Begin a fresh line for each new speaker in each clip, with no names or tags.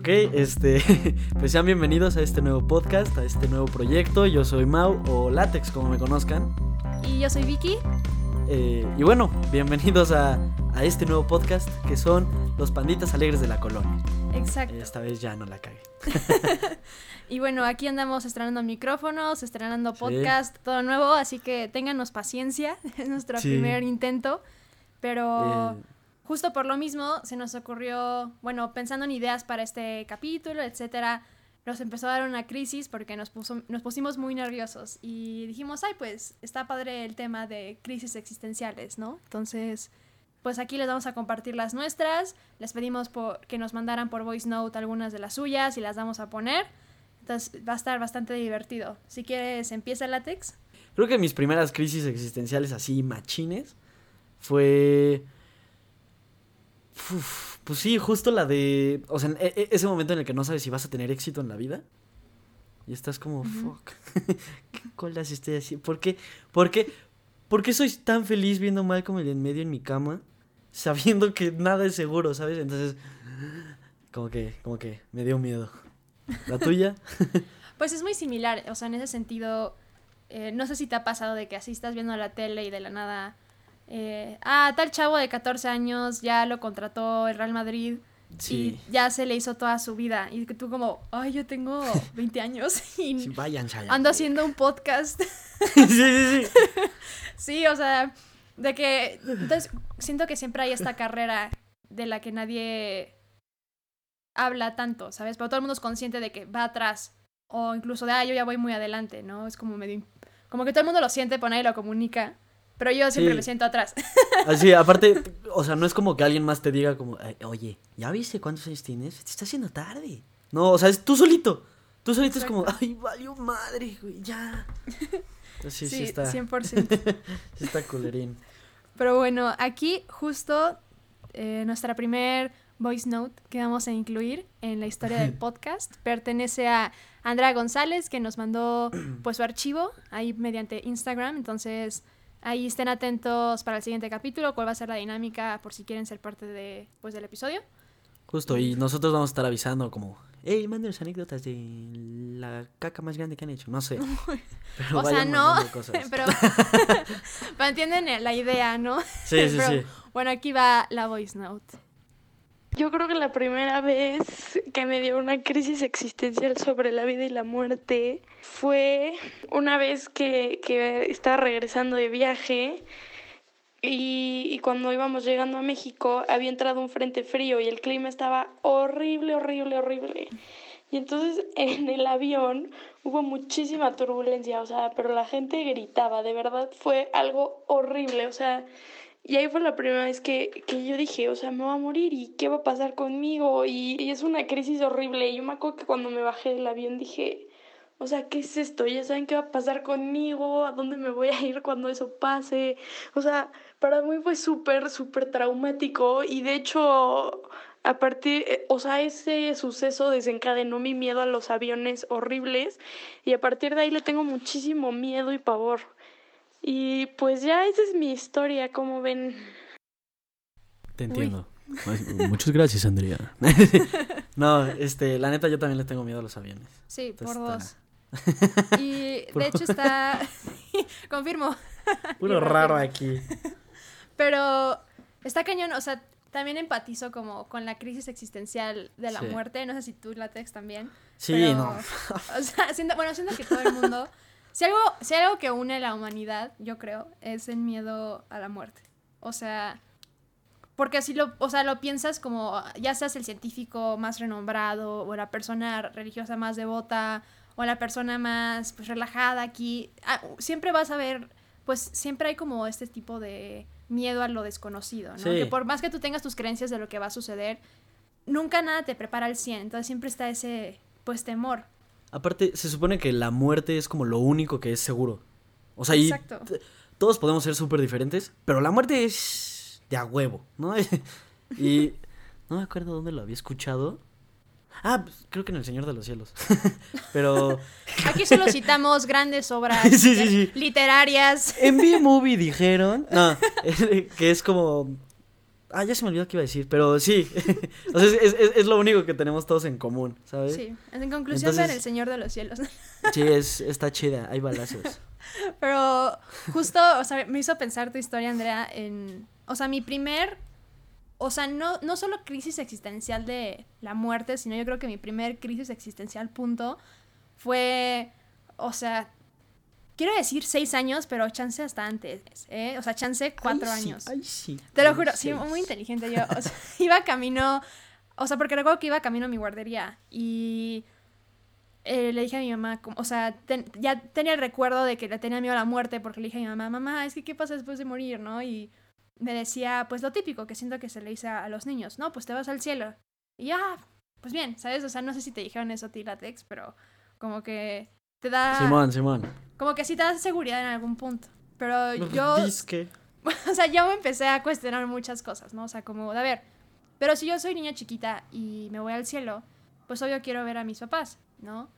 Ok, este, pues sean bienvenidos a este nuevo podcast, a este nuevo proyecto. Yo soy Mau o Látex, como me conozcan.
Y yo soy Vicky.
Eh, y bueno, bienvenidos a, a, este nuevo podcast que son los panditas alegres de la colonia.
Exacto.
Esta vez ya no la cagué.
y bueno, aquí andamos estrenando micrófonos, estrenando podcast, sí. todo nuevo, así que ténganos paciencia, es nuestro sí. primer intento. Pero eh. Justo por lo mismo se nos ocurrió, bueno, pensando en ideas para este capítulo, etcétera, nos empezó a dar una crisis porque nos, puso, nos pusimos muy nerviosos y dijimos, ay, pues está padre el tema de crisis existenciales, ¿no? Entonces, pues aquí les vamos a compartir las nuestras, les pedimos que nos mandaran por voice note algunas de las suyas y las vamos a poner. Entonces va a estar bastante divertido. Si quieres, empieza el látex.
Creo que mis primeras crisis existenciales así machines fue... Uf, pues sí, justo la de. O sea, e ese momento en el que no sabes si vas a tener éxito en la vida. Y estás como, uh -huh. fuck. ¿Qué colas estoy haciendo? ¿Por qué? ¿Por qué? ¿Por qué soy tan feliz viendo Malcolm el en medio en mi cama? Sabiendo que nada es seguro, ¿sabes? Entonces, como que, como que me dio miedo. ¿La tuya?
pues es muy similar. O sea, en ese sentido, eh, no sé si te ha pasado de que así estás viendo la tele y de la nada eh, ah, tal chavo de 14 años ya lo contrató el Real Madrid
sí.
y ya se le hizo toda su vida. Y que tú como, ay, yo tengo 20 años y
sí, vayan,
ando haciendo un podcast.
sí, sí, sí.
sí, o sea, de que... Entonces, siento que siempre hay esta carrera de la que nadie habla tanto, ¿sabes? Pero todo el mundo es consciente de que va atrás. O incluso de, ah, yo ya voy muy adelante, ¿no? Es como medio... Como que todo el mundo lo siente, pero nadie lo comunica. Pero yo siempre sí. me siento atrás.
Así, aparte, o sea, no es como que alguien más te diga como, oye, ¿ya viste cuántos años tienes? Te está haciendo tarde. No, o sea, es tú solito. Tú solito Exacto. es como, ay, valió madre, güey, ya.
Sí, sí, sí está. 100%.
sí está culerín.
Pero bueno, aquí justo eh, nuestra primer voice note que vamos a incluir en la historia del podcast pertenece a Andrea González, que nos mandó pues su archivo ahí mediante Instagram. Entonces... Ahí estén atentos para el siguiente capítulo, cuál va a ser la dinámica por si quieren ser parte de, pues, del episodio.
Justo, y nosotros vamos a estar avisando como, hey, mándenos anécdotas de la caca más grande que han hecho, no sé.
Pero o sea, no, pero, pero entienden la idea, ¿no?
Sí, sí,
pero,
sí.
Bueno, aquí va la voice note.
Yo creo que la primera vez que me dio una crisis existencial sobre la vida y la muerte fue una vez que, que estaba regresando de viaje y, y, cuando íbamos llegando a México había entrado un frente frío y el clima estaba horrible, horrible, horrible. Y entonces en el avión hubo muchísima turbulencia, o sea, pero la gente gritaba, de verdad fue algo horrible, o sea... Y ahí fue la primera vez que, que yo dije, o sea, me voy a morir y qué va a pasar conmigo. Y, y, es una crisis horrible. Y yo me acuerdo que cuando me bajé del avión dije, o sea, ¿qué es esto? Ya saben qué va a pasar conmigo, a dónde me voy a ir cuando eso pase. O sea, para mí fue súper, súper traumático. Y de hecho, a partir, o sea, ese suceso desencadenó mi miedo a los aviones horribles. Y a partir de ahí le tengo muchísimo miedo y pavor. Y pues ya esa es mi historia, como ven.
Te entiendo. Uy. Muchas gracias, Andrea. no, este, la neta yo también le tengo miedo a los aviones.
Sí, Entonces, por dos. Y de hecho está confirmo.
Puro raro aquí.
Pero está cañón, o sea, también empatizo como con la crisis existencial de la sí. muerte, no sé si tú Latex también.
Sí,
pero,
no.
o sea, siento, bueno, siento que todo el mundo si algo, si algo que une a la humanidad, yo creo, es el miedo a la muerte. O sea, porque así lo, o sea, lo piensas como, ya seas el científico más renombrado, o la persona religiosa más devota, o la persona más pues, relajada aquí, ah, siempre vas a ver, pues siempre hay como este tipo de miedo a lo desconocido, ¿no?
Sí.
Que por más que tú tengas tus creencias de lo que va a suceder, nunca nada te prepara al 100, entonces siempre está ese, pues, temor.
Aparte, se supone que la muerte es como lo único que es seguro. O sea, y todos podemos ser súper diferentes, pero la muerte es de a huevo, ¿no? y no me acuerdo dónde lo había escuchado. Ah, pues, creo que en El Señor de los Cielos. pero...
Aquí solo citamos grandes obras
sí, sí, sí.
literarias.
En B-Movie dijeron... No, que es como... Ah, ya se me olvidó qué iba a decir, pero sí. o sea, es, es, es, lo único que tenemos todos en común, ¿sabes?
Sí. En conclusión, ver El Señor de los Cielos.
sí, es, está chida, hay balazos.
Pero justo, o sea, me hizo pensar tu historia, Andrea, en. O sea, mi primer. O sea, no, no solo crisis existencial de la muerte, sino yo creo que mi primer crisis existencial punto fue. O sea, quiero decir seis años, pero chance hasta antes, ¿eh? O sea, chance cuatro años.
Ay, sí.
Te lo juro, sí, muy inteligente yo. O sea, iba camino, o sea, porque recuerdo que iba camino a mi guardería y eh, le dije a mi mamá, o sea, ya tenía el recuerdo de que le tenía miedo a la muerte porque le dije a mi mamá, mamá, es que qué pasa después de morir, ¿no? Y me decía, pues lo típico que siento que se le dice a, los niños, no, pues te vas al cielo. Y ya, pues bien, ¿sabes? O sea, no sé si te dijeron eso a ti, Latex, pero como que te da...
Simón, Simón.
Como que sí te da seguridad en algún punto. Pero yo... que o sea, yo me empecé a cuestionar muchas cosas, ¿no? O sea, como, a ver, pero si yo soy niña chiquita y me voy al cielo, pues obvio quiero ver a mis papás, ¿no?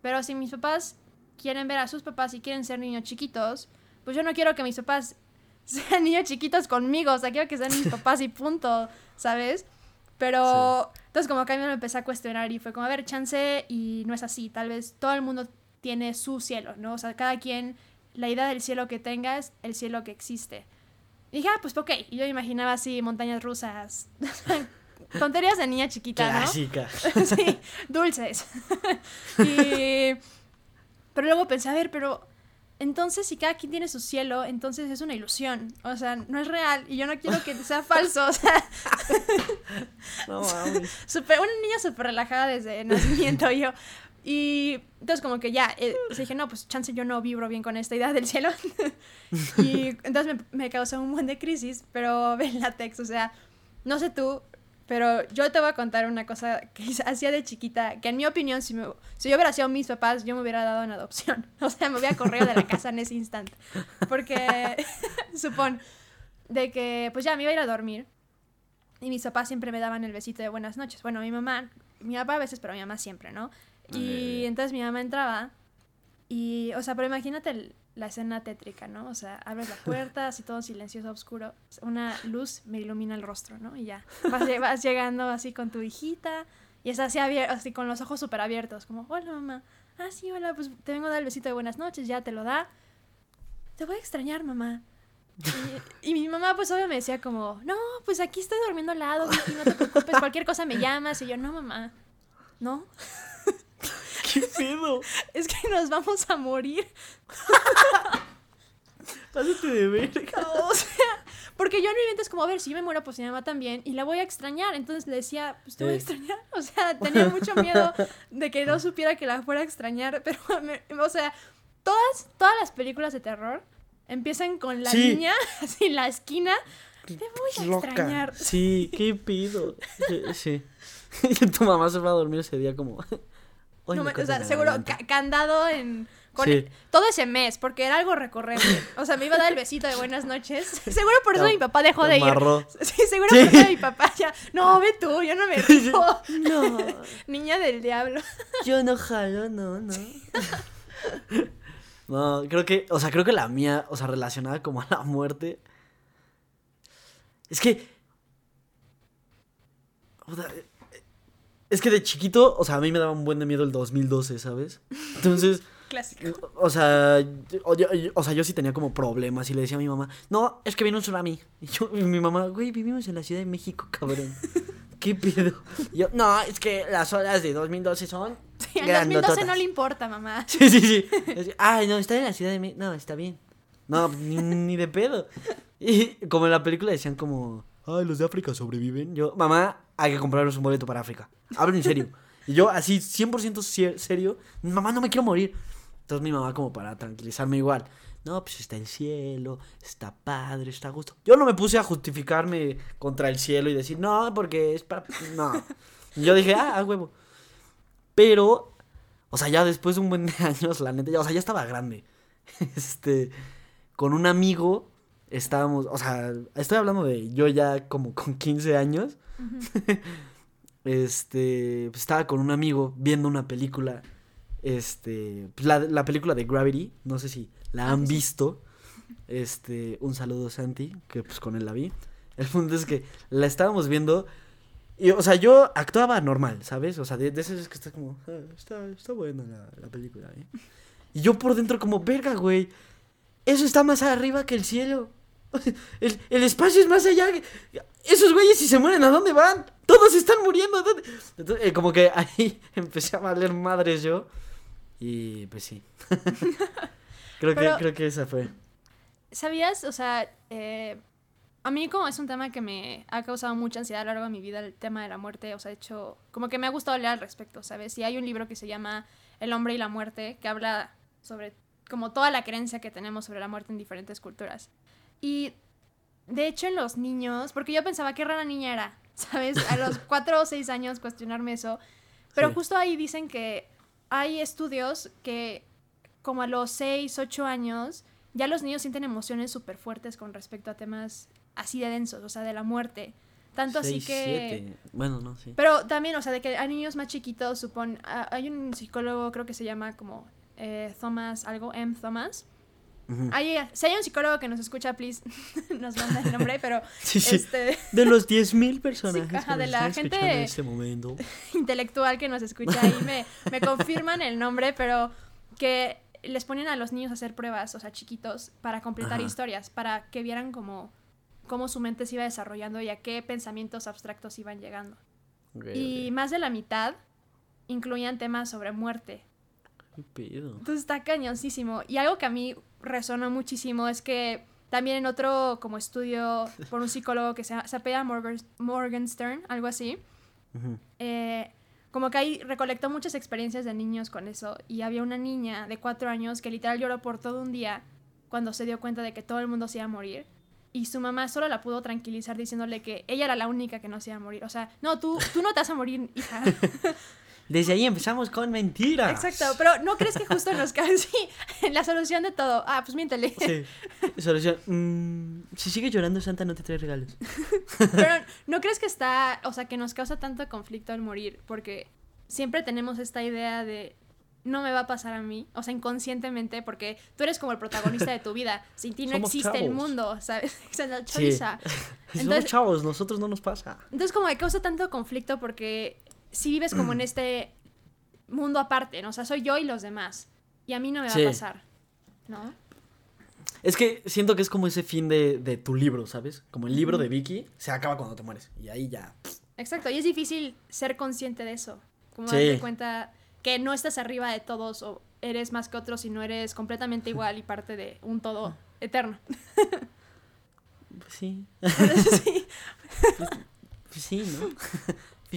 Pero si mis papás quieren ver a sus papás y quieren ser niños chiquitos, pues yo no quiero que mis papás sean niños chiquitos conmigo, o sea, quiero que sean mis papás y punto, ¿sabes? Pero entonces como que a mí me empecé a cuestionar y fue como, a ver, chance y no es así, tal vez todo el mundo tiene su cielo, ¿no? O sea, cada quien, la idea del cielo que tenga es el cielo que existe. Y dije, ah, pues ok. Y yo imaginaba así montañas rusas. Tonterías de niña chiquita,
Clásica.
¿no? sí, dulces. y... Pero luego pensé, a ver, pero entonces si cada quien tiene su cielo, entonces es una ilusión. O sea, no es real. Y yo no quiero que sea falso. O sea.
no.
Super, una niña súper relajada desde nacimiento. yo, y entonces como que ya, eh, dije, no, pues chance yo no vibro bien con esta idea del cielo. y entonces me, me, causó un buen de crisis, pero ven látex, o sea, no sé tú, pero yo te voy a contar una cosa que hacía de chiquita, que en mi opinión, si, me, si yo hubiera sido mis papás, yo me hubiera dado en adopción. O sea, me hubiera corrido de la casa en ese instante. Porque, supón, de que pues ya me iba a ir a dormir. Y mis papás siempre me daban el besito de buenas noches. Bueno, mi mamá, mi papá a veces, pero mi mamá siempre, ¿no? Y entonces mi mamá entraba y, o sea, pero imagínate la escena tétrica, ¿no? O sea, abres la puerta, así todo silencioso, oscuro, una luz me ilumina el rostro, ¿no? Y ya, vas, llegando así con tu hijita y es así, así con los ojos súper abiertos, como, hola mamá, ah, sí, hola, pues te vengo a dar el besito de buenas noches, ya te lo da. Te voy a extrañar, mamá. Y, y, mi mamá, pues obvio me decía como, no, pues aquí estoy durmiendo al lado, no te preocupes, cualquier cosa me llamas. Y yo, no, mamá, no.
¿Qué pedo?
Es que nos vamos a morir.
Pásate de verga.
O sea, porque yo en mi mente es como, a ver, si yo me muero, pues mi mamá también, y la voy a extrañar. Entonces le decía, pues te voy a extrañar. O sea, tenía mucho miedo de que no supiera que la fuera a extrañar, pero, o sea, todas, todas las películas de terror empiezan con la niña, así en la esquina. Te voy a extrañar.
Sí, qué pido. Sí. Y tu mamá se va a dormir ese día como...
No o sea, seguro candado en todo ese mes, porque era algo recurrente. O sea, me iba a dar el besito de buenas noches. Seguro por eso mi papá dejó de ir. Sí, seguro por eso mi papá ya. No, ve tú, yo no me río. No. Niña del diablo.
Yo no jalo, no, no. No, creo que, o sea, creo que la mía, o sea, relacionada como a la muerte. Es que. O sea, es que de chiquito, o sea, a mí me daba un buen de miedo el 2012, ¿sabes? Entonces...
Clásico.
O sea, yo, o sea, yo sí tenía como problemas y le decía a mi mamá, no, es que viene un tsunami. Y yo, mi mamá, güey, vivimos en la Ciudad de México, cabrón. ¿Qué pedo? Y yo, no, es que las olas de 2012 son.
Sí, en 2012 no le importa, mamá.
Sí, sí, sí. Ay, no, está en la Ciudad de México. No, está bien. No, ni, ni de pedo. Y como en la película decían como, ay, los de África sobreviven. Yo, mamá, hay que comprarnos un boleto para África. Hablo en serio. Y yo, así, 100% serio, mamá, no me quiero morir. Entonces mi mamá, como para tranquilizarme igual, no, pues está el cielo, está padre, está a gusto. Yo no me puse a justificarme contra el cielo y decir, no, porque es para. No. Yo dije, ah, a huevo. Pero, o sea, ya después de un buen de años, la neta, ya, o sea, ya estaba grande. Este, con un amigo estábamos, o sea, estoy hablando de yo ya como con 15 años. este, pues estaba con un amigo viendo una película, este, pues la, película de Gravity, no sé si la han visto. Este, un saludo Santi, que pues con él la vi. El punto es que la estábamos viendo. Y, o sea, yo actuaba normal, ¿sabes? O sea, de, de esas veces que está como. "Ah, está, está buena la, la película, ¿eh? Y yo por dentro, como, verga, güey. Eso está más arriba que el cielo. El, el espacio es más allá. Esos güeyes, si se mueren, ¿a dónde van? Todos están muriendo. Entonces, eh, como que ahí empecé a valer madres yo. Y pues sí. creo,
Pero-
que, creo que esa fue.
¿Sabías? O sea, eh, a mí como es un tema que me ha causado mucha ansiedad a lo largo de mi vida, el tema de la muerte, o sea, de hecho, como que me ha gustado leer al respecto, ¿sabes? Y hay un libro que se llama El hombre y la muerte, que habla sobre como toda la creencia que tenemos sobre la muerte en diferentes culturas. Y de hecho en los niños, porque yo pensaba qué rara niña era, ¿sabes? A los cuatro o seis años cuestionarme eso. Pero
Sí.
justo ahí dicen que hay estudios que como a los seis, ocho años, ya los niños sienten emociones súper fuertes con respecto a temas así de densos, o sea, de la muerte. Tanto así que...
siete. Bueno, no, sí.
Pero también, o sea, de que hay niños más chiquitos, supone... ah, Hay un psicólogo, creo que se llama como eh, Thomas, algo, M. Thomas. Si hay un psicólogo que nos escucha, please, nos manda el nombre, pero
Sí, sí.
este
De los 10.000 personajes
Sí, ajá,
que
de
nos
la
están
gente-
en este momento.
intelectual que nos escucha ahí me, me confirman el nombre, pero que les ponen a los niños a hacer pruebas, o sea, chiquitos, para completar
Ajá.
historias, para que vieran cómo, cómo su mente se iba desarrollando y a qué pensamientos abstractos iban llegando. Y más de la mitad incluían temas sobre muerte.
¿Qué pedo?
Entonces está cañoncísimo. Y algo que a mí resonó muchísimo es que también en otro como estudio por un psicólogo que se, se apellida Morgan, Morgenstern, algo así,
Ujú.
eh, como que ahí recolectó muchas experiencias de niños con eso. Y había una niña de cuatro años que literal lloró por todo un día cuando se dio cuenta de que todo el mundo se iba a morir. Y su mamá solo la pudo tranquilizar diciéndole que ella era la única que no se iba a morir. O sea, no, tú, tú no te vas a morir, hija.
Desde ahí empezamos con mentiras.
Exacto, pero ¿no crees que justo nos cae así en la solución de todo? Ah, pues miéntele.
Sí. Solución. mm, si sigue llorando, Santa no te trae regalos.
Pero ¿no crees que está, o sea, que nos causa tanto conflicto el morir? Porque siempre tenemos esta idea de no me va a pasar a mí, o sea, inconscientemente, porque tú eres como el protagonista de tu vida. Sin ti no
Somos
existe el mundo, ¿sabes? Esa es la
Sí.
chaviza.
Somos
Entonces-
chavos, nosotros no nos pasa.
Entonces, como que causa tanto conflicto porque si vives como en este mundo aparte, ¿no? O sea, soy yo y los demás. Y a mí no me va
Sí.
a pasar, ¿no?
Es que siento que es como ese fin de, de tu libro, ¿sabes? Como el libro de Vicky se acaba cuando te mueres. Y ahí ya.
Exacto, y es difícil ser consciente de eso. Como
Sí.
darte cuenta que no estás arriba de todos o eres más que otros, sino eres completamente igual y parte de un todo eterno.
Pues sí.
Sí,
Pues sí, ¿no?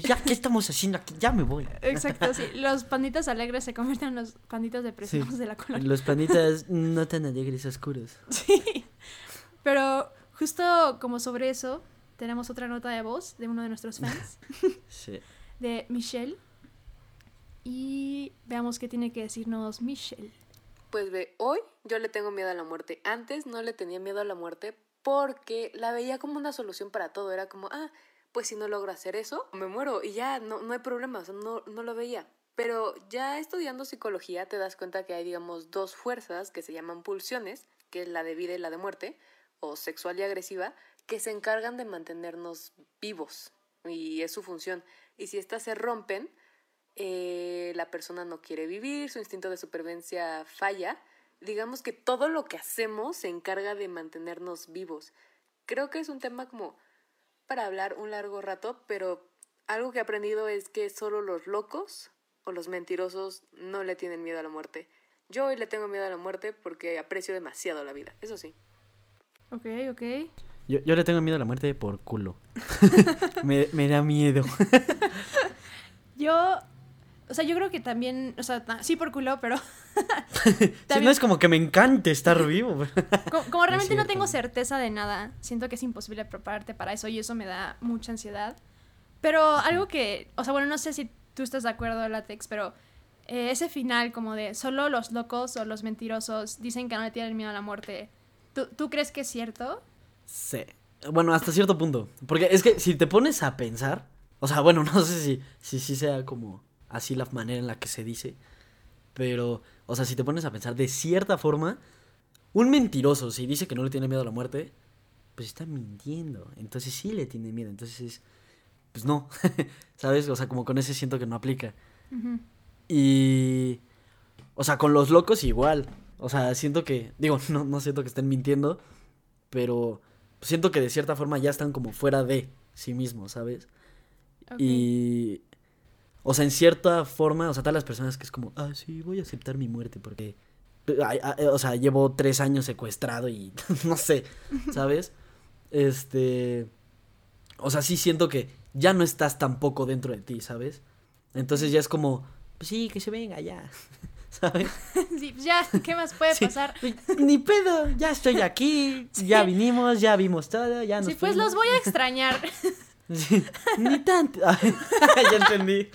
Ya, ¿qué estamos haciendo aquí? Ya me voy.
exacto, sí. Los panditas alegres se convierten en los panditas depresivos
Sí.
de la colonia.
Los panitas no tan alegres, oscuros.
Sí. Pero justo como sobre eso, tenemos otra nota de voz de uno de nuestros fans,
Sí.
de Michelle. Y veamos qué tiene que decirnos Michelle.
Pues ve, hoy yo le tengo miedo a la muerte. Antes no le tenía miedo a la muerte porque la veía como una solución para todo. Era como, ah, pues si no logro hacer eso, me muero y ya, no, no hay problema, o sea, no, no lo veía. Pero ya estudiando psicología te das cuenta que hay, digamos, dos fuerzas que se llaman pulsiones, que es la de vida y la de muerte, o sexual y agresiva, que se encargan de mantenernos vivos. Y es su función. Y si estas se rompen, eh, la persona no quiere vivir, su instinto de supervivencia falla. Digamos que todo lo que hacemos se encarga de mantenernos vivos. Creo que es un tema como para hablar un largo rato, pero algo que he aprendido es que solo los locos o los mentirosos no le tienen miedo a la muerte. Yo hoy le tengo miedo a la muerte porque aprecio demasiado la vida, eso sí.
Ok, ok.
Yo, yo le tengo miedo a la muerte por culo. me, me da miedo.
Yo, o sea, yo creo que también, o sea, sí por culo, pero
Si
También-
no es como que me encante estar vivo.
como, como realmente no tengo certeza de nada, siento que es imposible prepararte para eso y eso me da mucha ansiedad. Pero algo que, o sea, bueno, no sé si tú estás de acuerdo, Latex, pero eh, ese final como de solo los locos o los mentirosos dicen que no le tienen miedo a la muerte, ¿tú, tú crees que es cierto?
Sí. Bueno, hasta cierto punto. Porque es que si te pones a pensar, o sea, bueno, no sé si si, si sea como así la manera en la que se dice, pero, o sea, si te pones a pensar de cierta forma, un mentiroso, si dice que no le tiene miedo a la muerte, pues está mintiendo. Entonces sí le tiene miedo. Entonces, pues no. ¿Sabes? O sea, como con ese siento que no aplica. Y. O sea, con los locos igual. O sea, siento que. Digo, no, no siento que estén mintiendo. Pero siento que de cierta forma ya están como fuera de sí mismos, ¿sabes? Y. O sea, en cierta forma, o sea, todas las personas que es como, ah, sí, voy a aceptar mi muerte porque. O sea, llevo tres años secuestrado y no sé, ¿sabes? Este. O sea, sí siento que ya no estás tampoco dentro de ti, ¿sabes? Entonces ya es como, pues sí, que se venga ya. ¿Sabes?
Sí, ya, ¿qué más puede pasar?
Ni pedo, ya estoy aquí, ya vinimos, ya vimos todo, ya nos
Sí, pues los voy a extrañar.
ni tanto. ya entendí.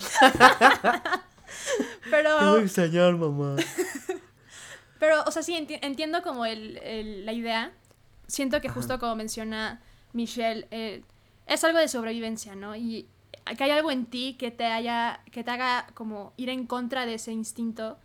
Pero...
Te voy a extrañar, mamá.
Pero, o sea, sí, entiendo como el, el, la idea. Siento que justo como menciona Michelle, eh, es algo de sobrevivencia, ¿no? Y que hay algo en ti que te haya, que te haga como ir en contra de ese instinto,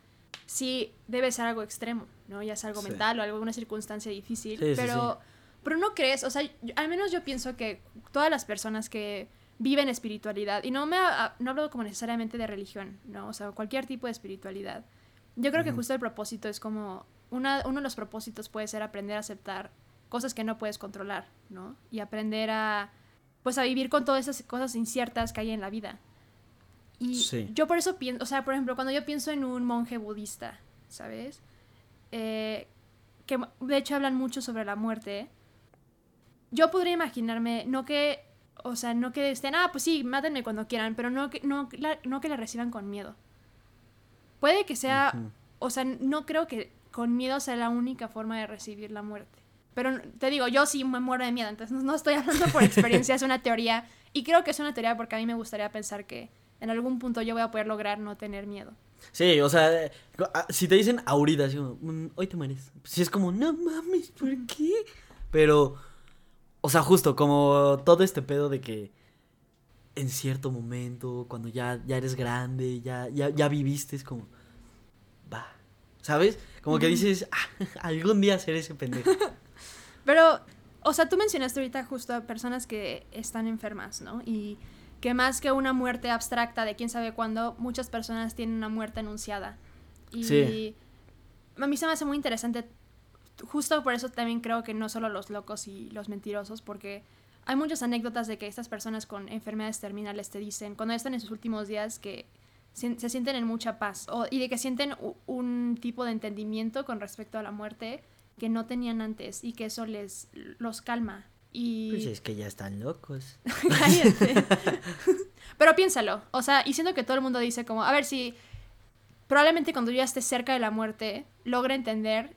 sí debe ser algo extremo, ¿no? Ya es algo mental o alguna circunstancia difícil, pero, pero no crees, o sea, al menos yo pienso que todas las personas que viven espiritualidad, y no me no hablo como necesariamente de religión, ¿no? O sea, cualquier tipo de espiritualidad. Yo creo que justo el propósito es como, una, uno de los propósitos puede ser aprender a aceptar cosas que no puedes controlar, ¿no? Y aprender a pues a vivir con todas esas cosas inciertas que hay en la vida. Y yo por eso pienso, o sea, por ejemplo, cuando yo pienso en un monje budista, ¿sabes? Eh, que de hecho hablan mucho sobre la muerte, yo podría imaginarme, no que, o sea, no que estén, ah, pues sí, mátenme cuando quieran, pero no que, no, no que la reciban con miedo. Puede que sea, o sea, no creo que con miedo sea la única forma de recibir la muerte. Pero te digo, yo sí me muero de miedo, entonces no estoy hablando por experiencia, es una teoría. Y creo que es una teoría porque a mí me gustaría pensar que en algún punto yo voy a poder lograr no tener miedo.
Sí, o sea, eh, si te dicen ahorita, así mm, hoy te mueres. Si es como, no mames, ¿por qué? Pero, o sea, justo como todo este pedo de que en cierto momento, cuando ya, ya eres grande, ya, ya, ya viviste, es como, va, ¿sabes? Como que dices, ah, algún día seré ese pendejo.
Pero, o sea, tú mencionaste ahorita justo a personas que están enfermas, ¿no? Y que más que una muerte abstracta de quién sabe cuándo, muchas personas tienen una muerte anunciada. Y a mí se me hace muy interesante. Justo por eso también creo que no solo los locos y los mentirosos, porque hay muchas anécdotas de que estas personas con enfermedades terminales te dicen, cuando están en sus últimos días, que se, sienten en mucha paz o, y de que sienten un tipo de entendimiento con respecto a la muerte que no tenían antes y que eso les los calma. Y...
Pues es que ya están locos.
Pero piénsalo, o sea, y siento que todo el mundo dice como, a ver si probablemente cuando yo ya esté cerca de la muerte, logre entender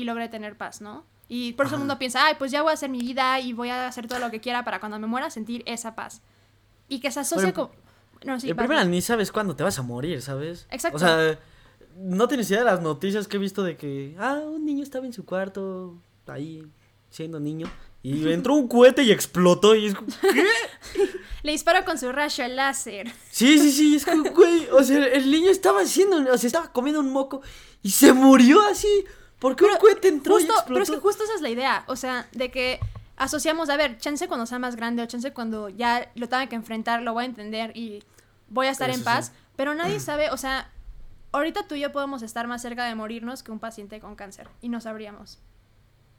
y logre tener paz, ¿no? Y por eso el mundo piensa, ay, pues ya voy a hacer mi vida y voy a hacer todo lo que quiera para cuando me muera sentir esa paz. Y que se asocie con...
No, sí, primero ni sabes cuándo te vas a morir, ¿sabes? Exacto. O sea, no tienes idea de las noticias que he visto de que, ah, un niño estaba en su cuarto, ahí, siendo niño, y entró un cohete y explotó, y es ¿qué?
Le disparó con su rayo láser.
Sí, sí, sí, es como, güey, o sea, el niño estaba haciendo, o sea, estaba comiendo un moco y se murió así, porque un cohete entró y explotó.
Pero es que justo esa es la idea, o sea, de que asociamos, a ver, chance cuando sea más grande o chance cuando ya lo tenga que enfrentar, lo voy a entender y voy a estar en paz, pero nadie sabe, o sea, ahorita tú y yo podemos estar más cerca de morirnos que un paciente con cáncer y no sabríamos.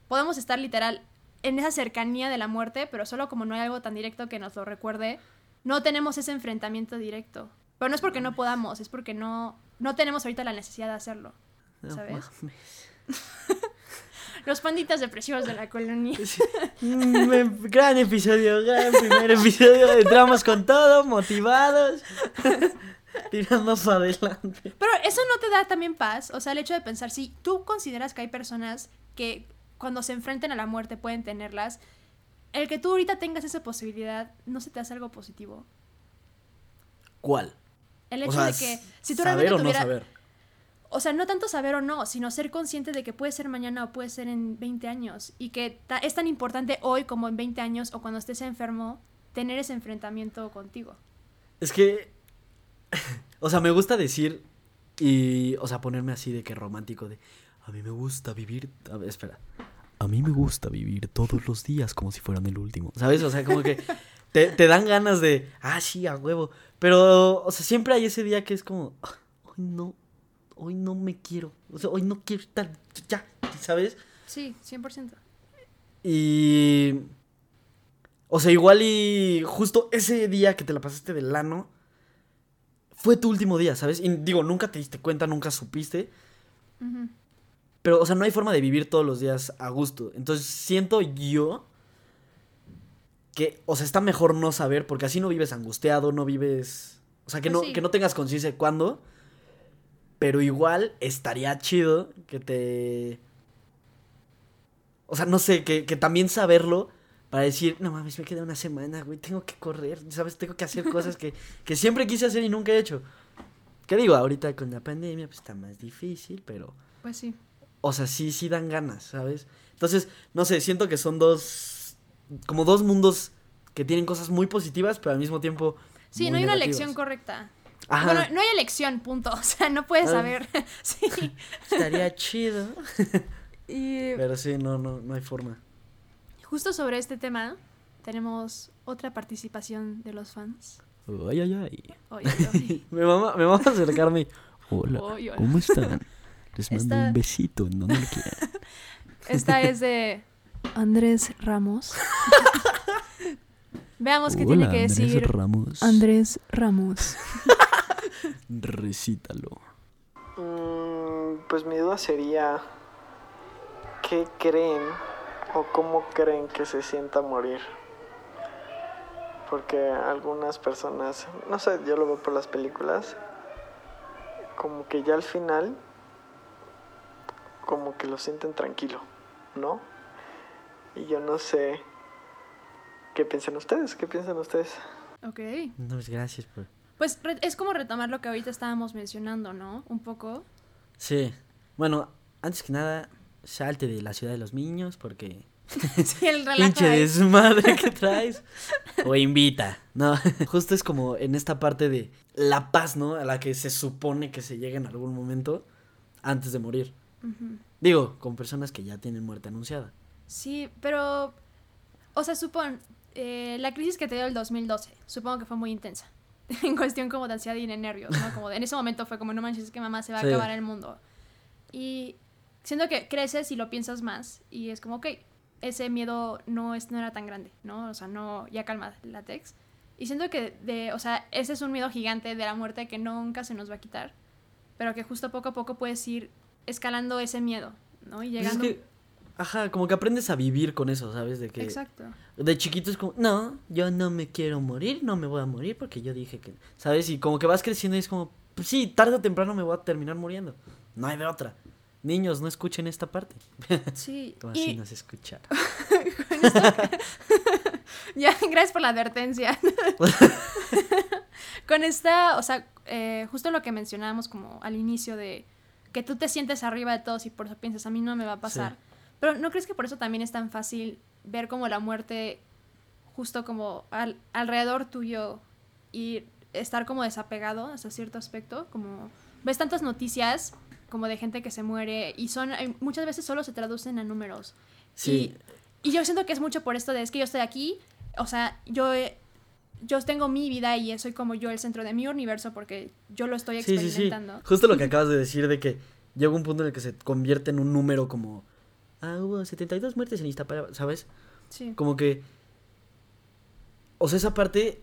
Podemos estar literal en esa cercanía de la muerte, pero solo como no hay algo tan directo que nos lo recuerde, no tenemos ese enfrentamiento directo. Pero no es porque no podamos, es porque no, no tenemos ahorita la necesidad de hacerlo. ¿Sabes? Los panditas depresivos de la colonia.
Mm, gran episodio, gran primer episodio. Entramos con todo, motivados. tirando para adelante.
Pero eso no te da también paz. O sea, el hecho de pensar, si tú consideras que hay personas que cuando se enfrenten a la muerte pueden tenerlas, el que tú ahorita tengas esa posibilidad, ¿no se te hace algo positivo?
¿Cuál?
El hecho de que si tú no saber. O sea, no tanto saber o no, sino ser consciente de que puede ser mañana o puede ser en 20 años. Y que es tan importante hoy como en 20 años o cuando estés enfermo, tener ese enfrentamiento contigo.
Es que o sea, me gusta decir y, o sea, ponerme así de que romántico, de, a mí me gusta vivir, a ver, espera, a mí me gusta vivir todos los días como si fueran el último, ¿sabes? O sea, como que te, dan ganas de, ah, sí, a huevo. Pero, o sea, siempre hay ese día que es como, "Ah, hoy no, hoy no me quiero, o sea, hoy no quiero estar, ya, ¿sabes?
Sí, 100%.
Y... O sea, igual y justo ese día que te la pasaste del lano, fue tu último día, ¿sabes? Y digo, nunca te diste cuenta, nunca supiste. Pero, o sea, no hay forma de vivir todos los días a gusto. Entonces, siento yo que, o sea, está mejor no saber, porque así no vives angustiado, no vives... O sea, que,
Pues
no,
sí.
que no tengas conciencia de cuándo. Pero igual estaría chido que te... O sea, no sé, que, que también saberlo para decir, no mames, me queda una semana, güey, tengo que correr, ¿sabes? Tengo que hacer cosas que, que siempre quise hacer y nunca he hecho. ¿Qué digo? Ahorita con la pandemia, pues está más difícil, pero...
Pues sí.
O sea, sí, sí dan ganas, ¿sabes? Entonces, no sé, siento que son dos. como dos mundos que tienen cosas muy positivas, pero al mismo tiempo.
Sí, no hay una elección correcta.
Ajá.
Bueno, no hay elección, punto. O sea, no puedes
Ah.
saber. sí.
Estaría chido.
Y
Pero sí, no, no, no hay forma.
justo sobre este tema, tenemos otra participación de los fans.
Ay, ay, ay.
Oye, oye.
Me mama, me mama acercarme. Hola. ¿cómo están? Les mando un besito en donde lo quieran.
Esta es de Andrés Ramos. Veamos qué
Hola,
tiene que
Andrés
decir
Ramos.
Andrés Ramos.
Recítalo.
Mm, pues mi duda sería, ¿qué creen o cómo creen que se sienta morir? Porque algunas personas, no sé, yo lo veo por las películas, como que ya al final, como que lo sienten tranquilo, ¿no? Y yo no sé, ¿qué piensan ustedes? ¿Qué piensan ustedes?
Ok.
No, pues gracias por.
Pues es como retomar lo que ahorita estábamos mencionando, ¿no? Un poco.
Sí. Bueno, antes que nada, salte de la ciudad de los niños porque.
Sí, el
Pinche desmadre que traes. o invita. No, justo es como en esta parte de la paz, ¿no? A la que se supone que se llega en algún momento antes de morir. Digo, con personas que ya tienen muerte anunciada.
Sí, pero, o sea, supón, eh, la crisis que te dio el 2012, supongo que fue muy intensa. En cuestión como de ansiedad y de nervios, ¿no? Como de- en ese momento fue como, no manches, es que mamá se va a
Sí.
acabar el mundo. Y siento que creces y lo piensas más y es como, ok, ese miedo no, es, no era tan grande, ¿no? O sea, no, ya calma, látex. Y siento que, de, o sea, ese es un miedo gigante de la muerte que nunca se nos va a quitar, pero que justo poco a poco puedes ir escalando ese miedo, ¿no? Y
Pues
llegando...
es que, ajá, como que aprendes a vivir con eso, ¿sabes? De que
Exacto.
de chiquito es como, no, yo no me quiero morir, no me voy a morir porque yo dije que, ¿sabes? Y como que vas creciendo y es como, pues sí, tarde o temprano me voy a terminar muriendo. No hay de otra. Niños, no escuchen esta parte.
Sí.
Como así
Y
nos escucharon.
ya, gracias por la advertencia. Con esta, o sea, eh, justo lo que mencionábamos como al inicio de que tú te sientes arriba de todos y por eso piensas, a mí no me va a pasar.
Sí.
Pero ¿no crees que por eso también es tan fácil ver como la muerte justo como al- alrededor tuyo y estar como desapegado hasta cierto aspecto? Como ves tantas noticias como de gente que se muere y son hay- muchas veces solo se traducen a números.
Sí.
Y, y yo siento que es mucho por esto de es que yo estoy aquí, o sea, yo, he- yo tengo mi vida y soy como yo el centro de mi universo porque yo lo estoy
Sí, sí, sí.
experimentando.
Justo lo que acabas de decir de que llega un punto en el que se convierte en un número como, ah, hubo 72 muertes en Iztapalapa, ¿sabes?
Sí.
Como que, o sea, esa parte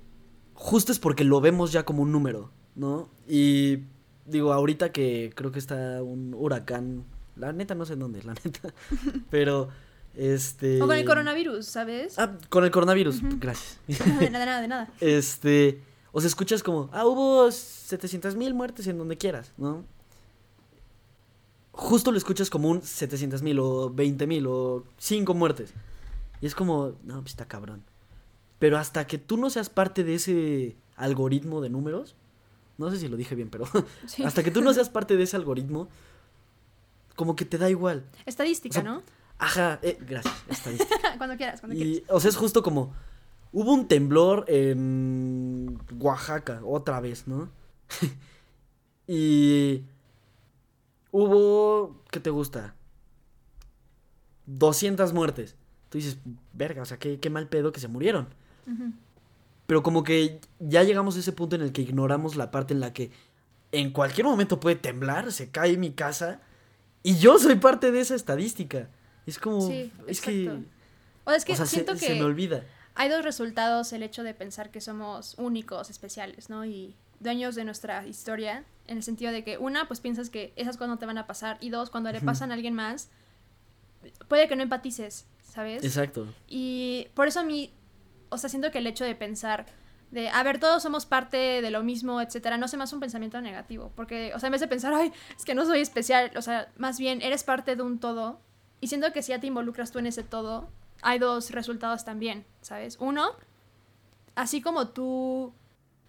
justo es porque lo vemos ya como un número, ¿no? Y digo, ahorita que creo que está un huracán, la neta no sé en dónde, la neta, pero este...
O con el coronavirus, ¿sabes?
Ah, con el coronavirus, gracias.
de nada, de nada, de nada.
Este, o sea, escuchas como, ah, hubo 700 mil muertes en donde quieras, ¿no? Justo lo escuchas como un 700 mil o 20 mil o 5 muertes. Y es como, no, pues está cabrón. Pero hasta que tú no seas parte de ese algoritmo de números, no sé si lo dije bien, pero
Sí.
hasta que tú no seas parte de ese algoritmo, como que te da igual.
Estadística,
o sea,
¿no?
Ajá, eh, gracias, estadística.
cuando quieras, cuando quieras.
O sea, es justo como. Hubo un temblor en Oaxaca, otra vez, ¿no? y. Hubo. ¿Qué te gusta? 200 muertes. Tú dices, verga, o sea, qué, qué mal pedo que se murieron. Pero como que ya llegamos a ese punto en el que ignoramos la parte en la que en cualquier momento puede temblar, se cae mi casa y yo soy parte de esa estadística. Es como,
Sí,
es que,
O es que
o sea,
siento
se,
que
se me olvida.
hay dos resultados el hecho de pensar que somos únicos, especiales, ¿no? Y dueños de nuestra historia, en el sentido de que una, pues piensas que esas cosas no te van a pasar, y dos, cuando le pasan a alguien más, puede que no empatices, ¿sabes?
Exacto.
Y por eso a mí, o sea, siento que el hecho de pensar de, a ver, todos somos parte de lo mismo, etcétera, no se hace un pensamiento negativo, porque, o sea, en vez de pensar, ay, es que no soy especial, o sea, más bien eres parte de un todo, y siento que si ya te involucras tú en ese todo, hay dos resultados también, ¿sabes? Uno, así como tú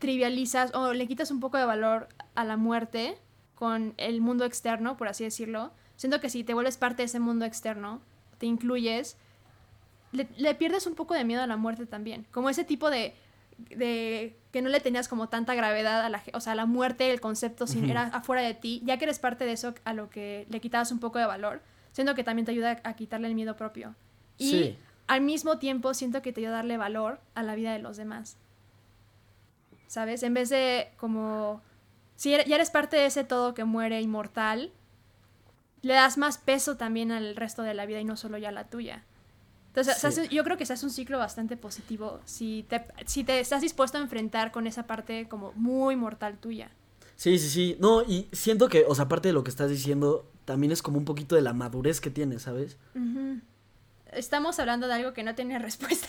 trivializas o le quitas un poco de valor a la muerte con el mundo externo, por así decirlo, siento que si te vuelves parte de ese mundo externo, te incluyes, le, le pierdes un poco de miedo a la muerte también. Como ese tipo de, de que no le tenías como tanta gravedad a la, o sea, la muerte, el concepto sin,
Ujú.
era afuera de ti, ya que eres parte de eso a lo que le quitabas un poco de valor, siento que también te ayuda a quitarle el miedo propio. Y
Sí.
al mismo tiempo siento que te ayuda a darle valor a la vida de los demás. ¿Sabes? En vez de como si eres- ya eres parte de ese todo que muere inmortal, le das más peso también al resto de la vida y no solo ya a la tuya. Entonces, se
Sí.
hace- yo creo que se hace un ciclo bastante positivo si te, si te estás dispuesto a enfrentar con esa parte como muy mortal tuya.
Sí, sí, sí. No, y siento que, o sea, aparte de lo que estás diciendo, también es como un poquito de la madurez que tienes, ¿sabes?
Estamos hablando de algo que no tiene respuesta.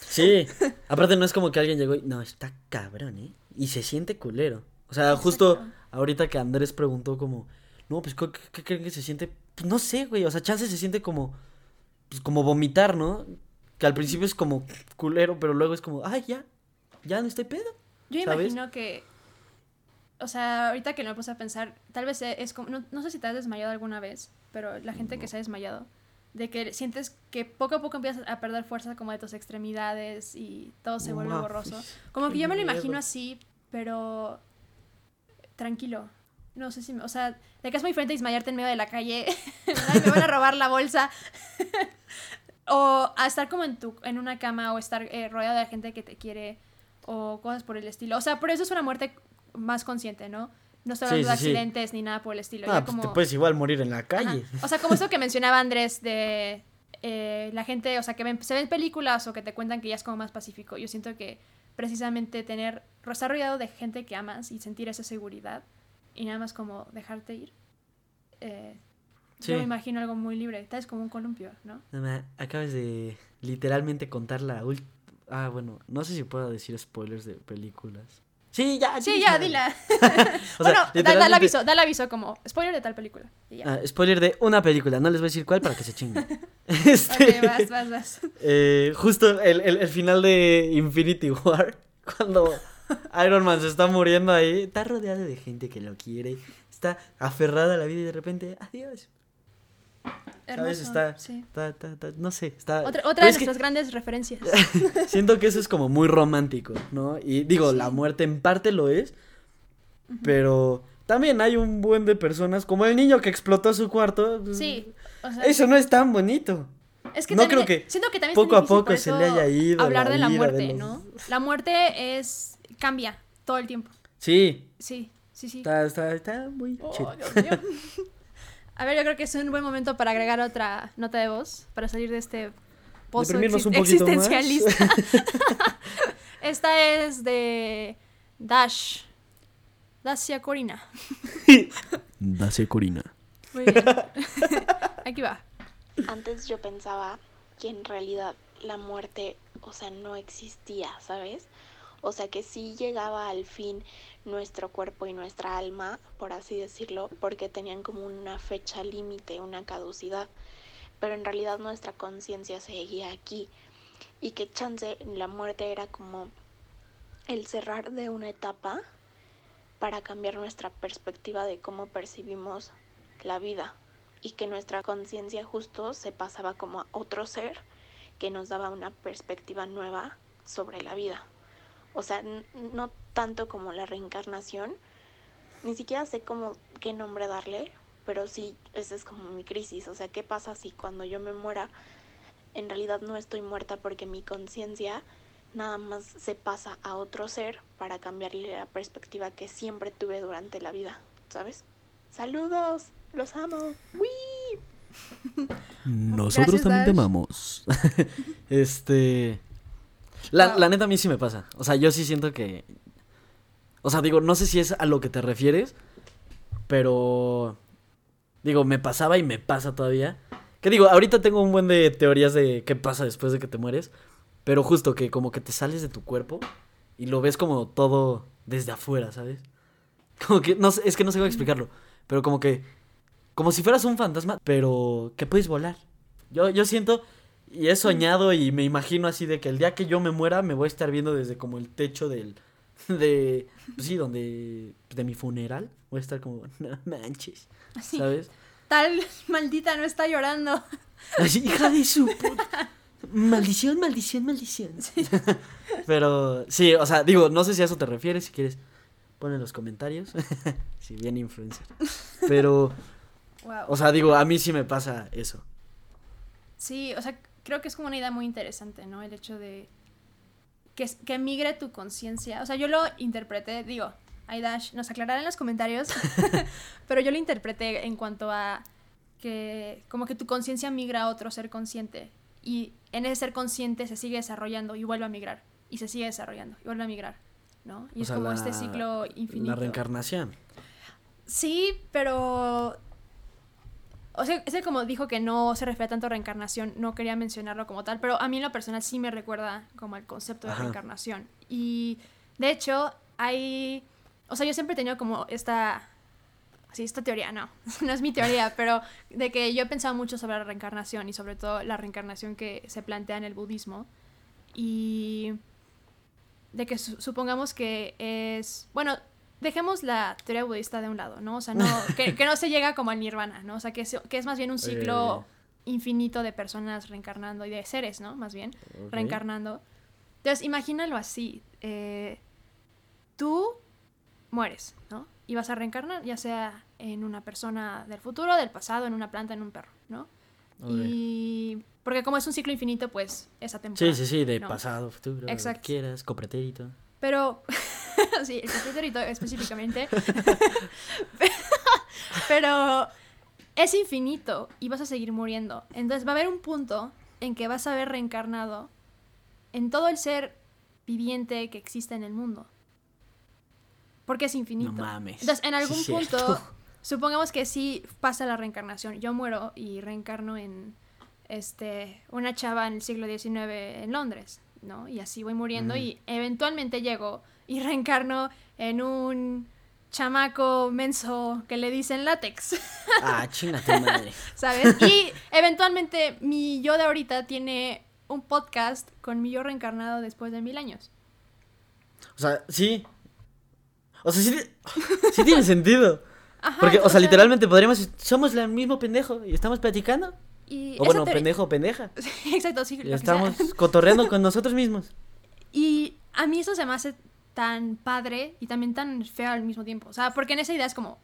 Sí. Aparte no es como que alguien llegó y, no, está cabrón, ¿eh? Y se siente culero. O sea, justo ahorita que Andrés preguntó como, no, pues, ¿qué, qué creen que se siente? Pues no sé, güey. O sea, chance se siente como, pues como vomitar, ¿no? Que al principio es como culero, pero luego es como, ay, ya, ya no estoy pedo.
Yo
¿Sabes?
imagino que, o sea, ahorita que me puse a pensar, tal vez es como, no, no sé si te has desmayado alguna vez, pero la gente que se ha desmayado, de que sientes que poco a poco empiezas a perder fuerza como de tus extremidades y todo se vuelve borroso. Como que yo me lo imagino así, pero tranquilo. No sé si, me- o sea, de que es muy frente a desmayarte en medio de la calle, ay, me van a robar la bolsa. o a estar como en tu en una cama o estar eh, rodeado de gente que te quiere o cosas por el estilo. O sea, por eso es una muerte más consciente, ¿no? No
Sí,
hablando de
sí.
accidentes ni nada por el estilo.
Ah,
ya
pues
como...
te puedes igual morir en la
Ajá.
calle.
O sea, como eso que mencionaba Andrés de eh, la gente, o sea, que ven- se ven películas o que te cuentan que ya es como más pacífico. Yo siento que precisamente tener, estar rodeado de gente que amas y sentir esa seguridad y nada más como dejarte ir. eh. Yo me imagino algo muy libre, tal como un columpio, ¿no?
Acabas de literalmente contar la última... Ah, bueno, no sé si puedo decir spoilers de películas. Sí, ya.
Sí, ya, dila.
O sea,
bueno, da, da el aviso, da el aviso como spoiler de tal película. Y ya.
Ah, spoiler de una película, no les voy a decir cuál para que se chinguen. este,
Ok, vas, vas, vas.
eh, justo el, el- el final de Infinity War, cuando Iron Man se está muriendo ahí, está rodeado de gente que lo quiere, está aferrada a la vida y de repente, adiós. ¿Sabes?
Hermoso,
Está,
sí.
está, está- está- no sé, está...
Otra, otra de
es que
nuestras grandes referencias.
siento que eso es como muy romántico, ¿no? Y digo,
Sí.
la muerte en parte lo es, pero también hay un buen de personas, como el niño que explotó su cuarto.
Sí, o sea,
Eso no es tan bonito.
Es que
No
también-
creo que
siento que también
poco a poco se le haya ido
hablar
la
de la
de
muerte,
los-
¿no? La muerte es cambia todo el tiempo.
Sí,
Sí, sí, sí.
está, está, está muy
Oh,
chido.
Dios mío. A ver, yo creo que es un buen momento para agregar otra nota de voz para salir de este pozo
Deprimirnos
exist-
un poquito más.
existencialista. Esta es de Dash. Dacia Corina.
Dase Corina.
Muy bien. Aquí va.
Antes yo pensaba que en realidad la muerte, o sea, no existía, ¿sabes? O sea, que sí llegaba al fin nuestro cuerpo y nuestra alma, por así decirlo, porque tenían como una fecha límite, una caducidad. Pero en realidad nuestra conciencia seguía aquí. Y que chance la muerte era como el cerrar de una etapa para cambiar nuestra perspectiva de cómo percibimos la vida y que nuestra conciencia justo se pasaba como a otro ser que nos daba una perspectiva nueva sobre la vida. O sea, n- no tanto como la reencarnación, ni siquiera sé cómo qué nombre darle, pero sí, esa es como mi crisis. O sea, ¿qué pasa si cuando yo me muera, en realidad no estoy muerta porque mi conciencia nada más se pasa a otro ser para cambiarle la perspectiva que siempre tuve durante la vida, ¿sabes? Saludos, los amo. ¡Wii!
Nosotros también te amamos. este. La, la neta a mí sí me pasa. O sea, yo sí siento que. O sea, digo, no sé si es a lo que te refieres. Pero. Digo, me pasaba y me pasa todavía. Que digo, ahorita tengo un buen de teorías de qué pasa después de que te mueres. Pero justo que como que te sales de tu cuerpo y lo ves como todo desde afuera, ¿sabes? Como que, no es que no sé cómo explicarlo. Pero como que, como si fueras un fantasma, pero que puedes volar. Yo, yo siento y he soñado y me imagino así de que el día que yo me muera me voy a estar viendo desde como el techo del, de, pues sí, donde, de mi funeral. Voy a estar como, no manches, ¿sabes?
Tal maldita no está llorando.
Así, hija de su puta. Maldición, maldición, maldición. Pero sí, o sea, digo, no sé si a eso te refieres, si quieres pon en los comentarios. si bien influencer. Pero, o sea, digo, a mí sí me pasa eso.
Sí, o sea, creo que es como una idea muy interesante, ¿no? El hecho de que, que migre tu conciencia. O sea, yo lo interpreté, digo, Dash nos aclarará en los comentarios, pero yo lo interpreté en cuanto a que como que tu conciencia migra a otro ser consciente y en ese ser consciente se sigue desarrollando y vuelve a migrar y se sigue desarrollando y vuelve a migrar, ¿no? Y es como este ciclo infinito.
La reencarnación.
Sí, pero o sea, ese como dijo que no se refiere tanto a reencarnación, no quería mencionarlo como tal, pero a mí en lo personal sí me recuerda como el concepto de reencarnación. Y de hecho, hay. O sea, yo siempre he tenido como esta Sí, esta teoría no, no es mi teoría, pero de que yo he pensado mucho sobre la reencarnación y sobre todo la reencarnación que se plantea en el budismo. Y de que supongamos que es, bueno, dejemos la teoría budista de un lado, ¿no? O sea, no, que, no se llega como al nirvana, ¿no? O sea, que es, que es más bien un ciclo infinito de personas reencarnando y de seres, ¿no? Más bien, reencarnando. Entonces, imagínalo así. Eh, tú mueres, ¿no? Y vas a reencarnar, ya sea en una persona del futuro, del pasado, en una planta, en un perro, ¿no? Y porque como es un ciclo infinito, pues esa temporada.
Sí, sí, sí, de pasado, futuro, Exacto. Lo que quieras, copretérito.
Pero sí, el copretérito específicamente. Pero es infinito y vas a seguir muriendo. Entonces va a haber un punto en que vas a haber reencarnado en todo el ser viviente que existe en el mundo. Porque es infinito. No mames. Entonces, en algún punto, supongamos que sí pasa la reencarnación. Yo muero y reencarno en este una chava en el siglo XIX en Londres, ¿no? Y así voy muriendo y eventualmente llego y reencarno en un chamaco menso que le dicen látex.
Ah, chingate madre.
¿Sabes? Y eventualmente mi yo de ahorita tiene un podcast con mi yo reencarnado después de mil años.
O sea, sí, o sea, sí, tiene sentido. Porque, o, sea, literalmente podríamos. Somos el mismo pendejo y estamos platicando. o bueno, pendejo o pendeja.
exacto, sí.
Y estamos cotorreando con nosotros mismos.
Y a mí eso se me hace tan padre y también tan feo al mismo tiempo. O sea, porque en esa idea es como.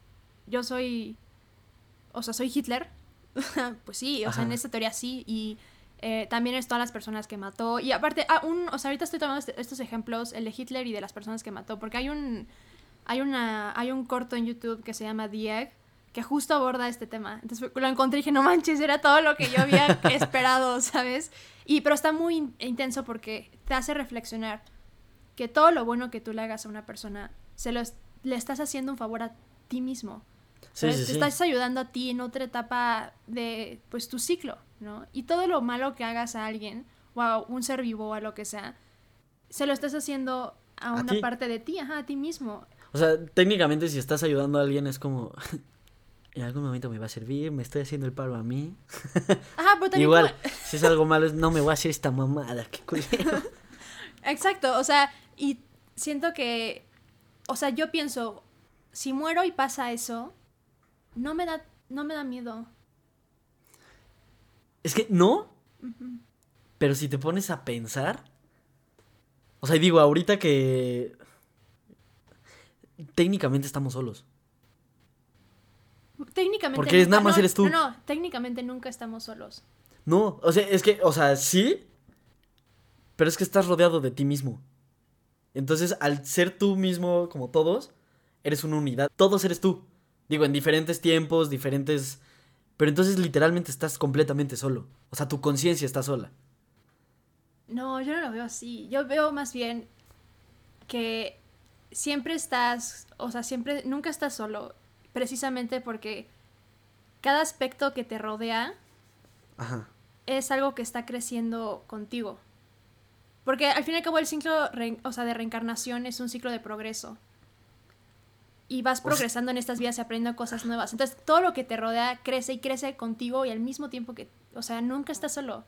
Yo soy. O sea, soy Hitler. pues sí, o sea, en esta teoría sí. Y. Eh, también es todas las personas que mató. Y aparte, ah, un, o sea, ahorita estoy tomando este, estos ejemplos, el de Hitler y de las personas que mató, porque hay un, hay, una, hay un corto en YouTube que se llama The Egg, que justo aborda este tema. Entonces lo encontré y dije, no manches, era todo lo que yo había esperado, ¿sabes? Y, pero está muy intenso porque te hace reflexionar que todo lo bueno que tú le hagas a una persona, se lo, le estás haciendo un favor a ti mismo. Sí, te estás ayudando a ti en otra etapa de pues tu ciclo, ¿no? Y todo lo malo que hagas a alguien, o a un ser vivo o a lo que sea, se lo estás haciendo a, una parte de ti, ajá, a ti mismo.
O sea, técnicamente si estás ayudando a alguien es como... en algún momento me va a servir, me estoy haciendo el paro a mí.
Ajá, pero también
Igual, si es algo malo, no me voy a hacer esta mamada, qué culero.
Exacto, o sea, y siento que, o sea, yo pienso, si muero y pasa eso, no me da, no me da miedo.
Es que no, pero si te pones a pensar, o sea, digo, ahorita que técnicamente estamos solos.
técnicamente.
Porque es nada
nunca-
más
no,
eres tú.
No, no, técnicamente nunca estamos solos.
No, o sea, es que, o sea, sí, pero es que estás rodeado de ti mismo. Entonces, al ser tú mismo como todos, eres una unidad. Todos eres tú. Digo, en diferentes tiempos, diferentes... Pero entonces literalmente estás completamente solo. O sea, tu conciencia está sola.
No, yo no lo veo así. Yo veo más bien que siempre estás, o sea, siempre, nunca estás solo, precisamente porque cada aspecto que te rodea
Ajá.
es algo que está creciendo contigo. Porque al fin y al cabo el ciclo re- o sea, de reencarnación es un ciclo de progreso. Y vas
sea-
progresando en estas vidas y aprendiendo cosas nuevas. Entonces todo lo que te rodea crece y crece contigo y al mismo tiempo que, o sea, nunca estás solo,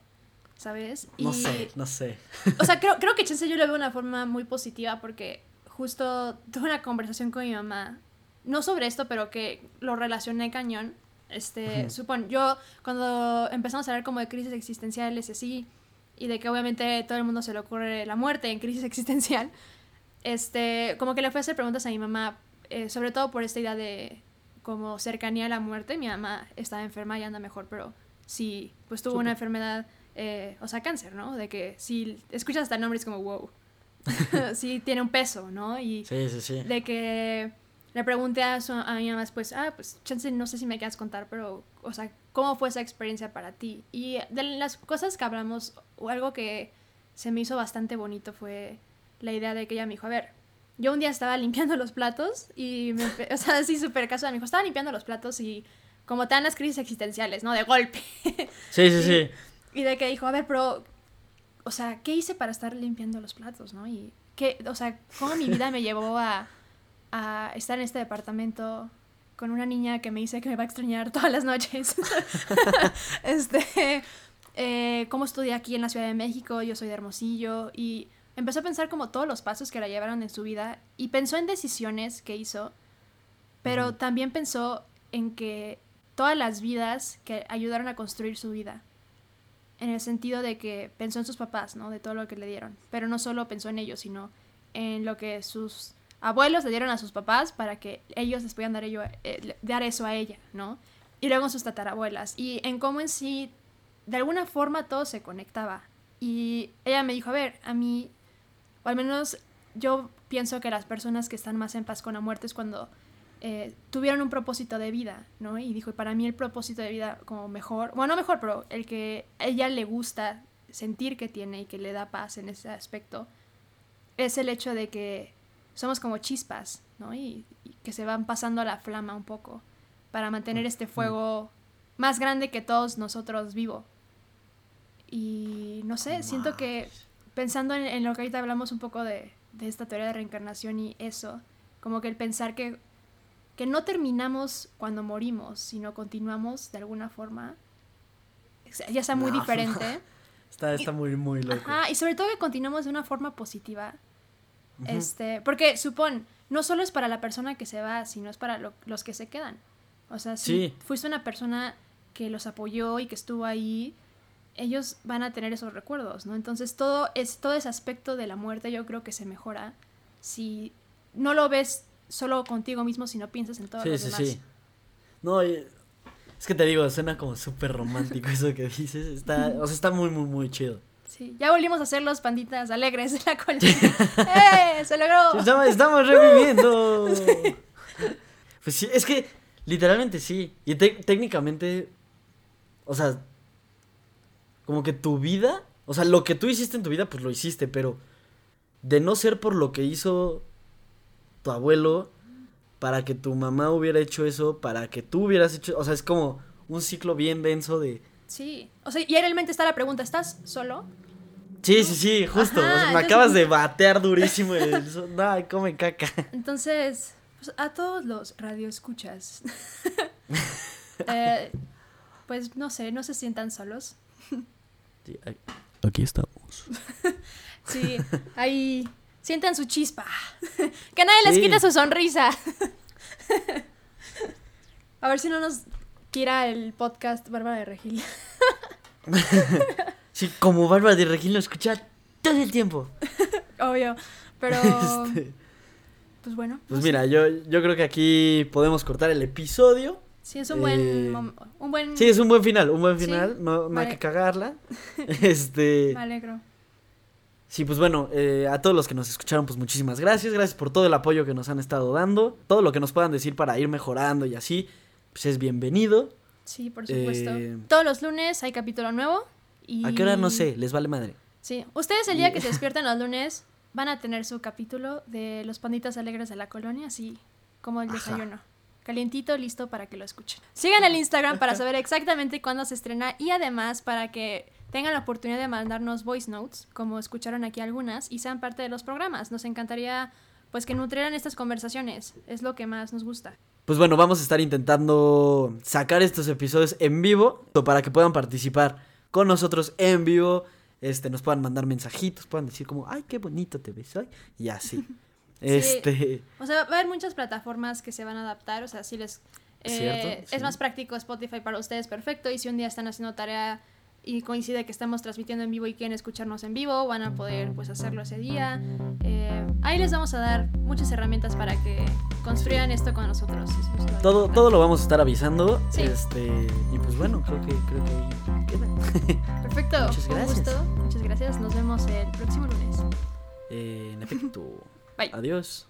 ¿sabes?
No
y,
sé, no sé.
O sea, creo, creo que chance yo lo veo de una forma muy positiva porque justo tuve una conversación con mi mamá, no sobre esto, pero que lo relacioné cañón. Este, supón, yo cuando empezamos a hablar como de crisis existenciales y así, y de que obviamente todo el mundo se le ocurre la muerte en crisis existencial, este, como que le fui a hacer preguntas a mi mamá, eh, sobre todo por esta idea de como cercanía a la muerte. Mi mamá estaba enferma y anda mejor, pero sí, pues tuvo una enfermedad, eh, o sea, cáncer, ¿no? De que si escuchas hasta el nombre es como, wow, sí tiene un peso, ¿no? Y
Sí, sí, sí.
de que le pregunté a, su- a mi mamá después, ah, pues chance, no sé si me quieras contar, pero, o sea, ¿cómo fue esa experiencia para ti? Y de las cosas que hablamos, o algo que se me hizo bastante bonito fue la idea de que ella me dijo, a ver, yo un día estaba limpiando los platos y me, o sea, así súper casual, me dijo, estaba limpiando los platos y como te dan las crisis existenciales, ¿no? De golpe.
Sí, sí, sí.
Y de que dijo, a ver, pero, o sea, ¿qué hice para estar limpiando los platos, no? Y, ¿qué, o sea, cómo mi vida me llevó a, a estar en este departamento con una niña que me dice que me va a extrañar todas las noches? este, eh, cómo estudié aquí en la Ciudad de México, yo soy de Hermosillo, y empezó a pensar como todos los pasos que la llevaron en su vida, y pensó en decisiones que hizo, pero también pensó en que todas las vidas que ayudaron a construir su vida en el sentido de que pensó en sus papás, ¿no? De todo lo que le dieron. Pero no solo pensó en ellos, sino en lo que sus abuelos le dieron a sus papás para que ellos les pudieran dar, ello, eh, dar eso a ella, ¿no? Y luego sus tatarabuelas. Y en cómo en sí, de alguna forma todo se conectaba. Y ella me dijo, a ver, a mí, o al menos yo pienso que las personas que están más en paz con la muerte es cuando eh, tuvieron un propósito de vida, ¿no? Y dijo, y para mí el propósito de vida como mejor, bueno, no mejor, pero el que a ella le gusta sentir que tiene y que le da paz en ese aspecto, es el hecho de que somos como chispas, ¿no? Y, y que se van pasando a la flama un poco para mantener este fuego más grande que todos nosotros vivo. Y no sé, siento que pensando en, en lo que ahorita hablamos un poco de, de esta teoría de reencarnación y eso, como que el pensar que, que no terminamos cuando morimos, sino continuamos de alguna forma, ya sea muy
No,
diferente.
Está, está muy, muy loco.
Ajá, y sobre todo que continuamos de una forma positiva. Este, porque supón, no solo es para la persona que se va, sino es para lo- los que se quedan. O sea, si
Sí.
fuiste una persona que los apoyó y que estuvo ahí, ellos van a tener esos recuerdos, ¿no? Entonces todo es todo ese aspecto de la muerte yo creo que se mejora si no lo ves solo contigo mismo, sino piensas en todos
Sí,
los
sí,
demás.
sí. No, es que te digo, suena como súper romántico eso que dices. Está, o sea, está muy, muy, muy chido.
Sí, ya volvimos a ser los panditas alegres de la colina. ¡Eh! ¡Se logró!
Estamos, estamos reviviendo. Pues sí, es que literalmente sí. Y te- técnicamente, o sea, como que tu vida, o sea, lo que tú hiciste en tu vida, pues lo hiciste, pero de no ser por lo que hizo tu abuelo, para que tu mamá hubiera hecho eso, para que tú hubieras hecho, o sea, es como un ciclo bien denso de...
Sí. O sea, y realmente está la pregunta, ¿estás solo?
Sí, sí, sí, justo.
Ajá,
o sea, me
entonces-
acabas de batear durísimo. el Ay, come caca.
Entonces, pues, a todos los radioescuchas, eh, pues no sé, no se sientan solos.
Sí, Aquí estamos.
Sí, ahí sientan su chispa. que nadie les
Sí.
quite su sonrisa. a ver si no nos tira el podcast Bárbara de Regil.
Sí, como Bárbara de Regil lo escucha todo el tiempo.
Obvio. Pero,
Este,
pues bueno.
pues
no sé.
mira, yo, yo creo que aquí podemos cortar el episodio.
Sí, es un buen,
Eh,
un buen...
Sí, es un buen final, un buen
Sí,
final. No, no hay que cagarla. este.
Me alegro.
Sí, pues bueno, eh, a todos los que nos escucharon, pues muchísimas gracias. Gracias por todo el apoyo que nos han estado dando. Todo lo que nos puedan decir para ir mejorando y así, pues es bienvenido.
Sí, por supuesto.
Eh,
Todos los lunes hay capítulo nuevo. Y...
¿A qué hora? No sé, les vale madre.
Sí, ustedes el día que se despiertan los lunes van a tener su capítulo de los panditas alegres de la colonia, así como el
Ajá.
desayuno. Calientito, listo para que lo escuchen. Sigan el Instagram para saber exactamente cuándo se estrena y además para que tengan la oportunidad de mandarnos voice notes, como escucharon aquí algunas, y sean parte de los programas. Nos encantaría pues que nutrieran estas conversaciones. Es lo que más nos gusta.
Pues bueno, vamos a estar intentando sacar estos episodios en vivo para que puedan participar con nosotros en vivo. Este, nos puedan mandar mensajitos, puedan decir como, ay, qué bonito te ves hoy. Y así. Este.
O sea, va a haber muchas plataformas que se van a adaptar, o sea, si les... eh,
sí.
Es más práctico Spotify para ustedes, perfecto, y si un día están haciendo tarea y coincide que estamos transmitiendo en vivo y quieren escucharnos en vivo, van a poder pues hacerlo ese día. Eh, ahí les vamos a dar muchas herramientas para que construyan esto con nosotros. Eso es lo
Todo, todo lo vamos a estar avisando.
Sí.
Este. Y pues bueno, creo que, creo que ahí queda.
Perfecto,
Muchas
un
gracias.
gusto, muchas gracias, nos vemos el próximo lunes.
Eh, en efecto.
Bye.
Adiós.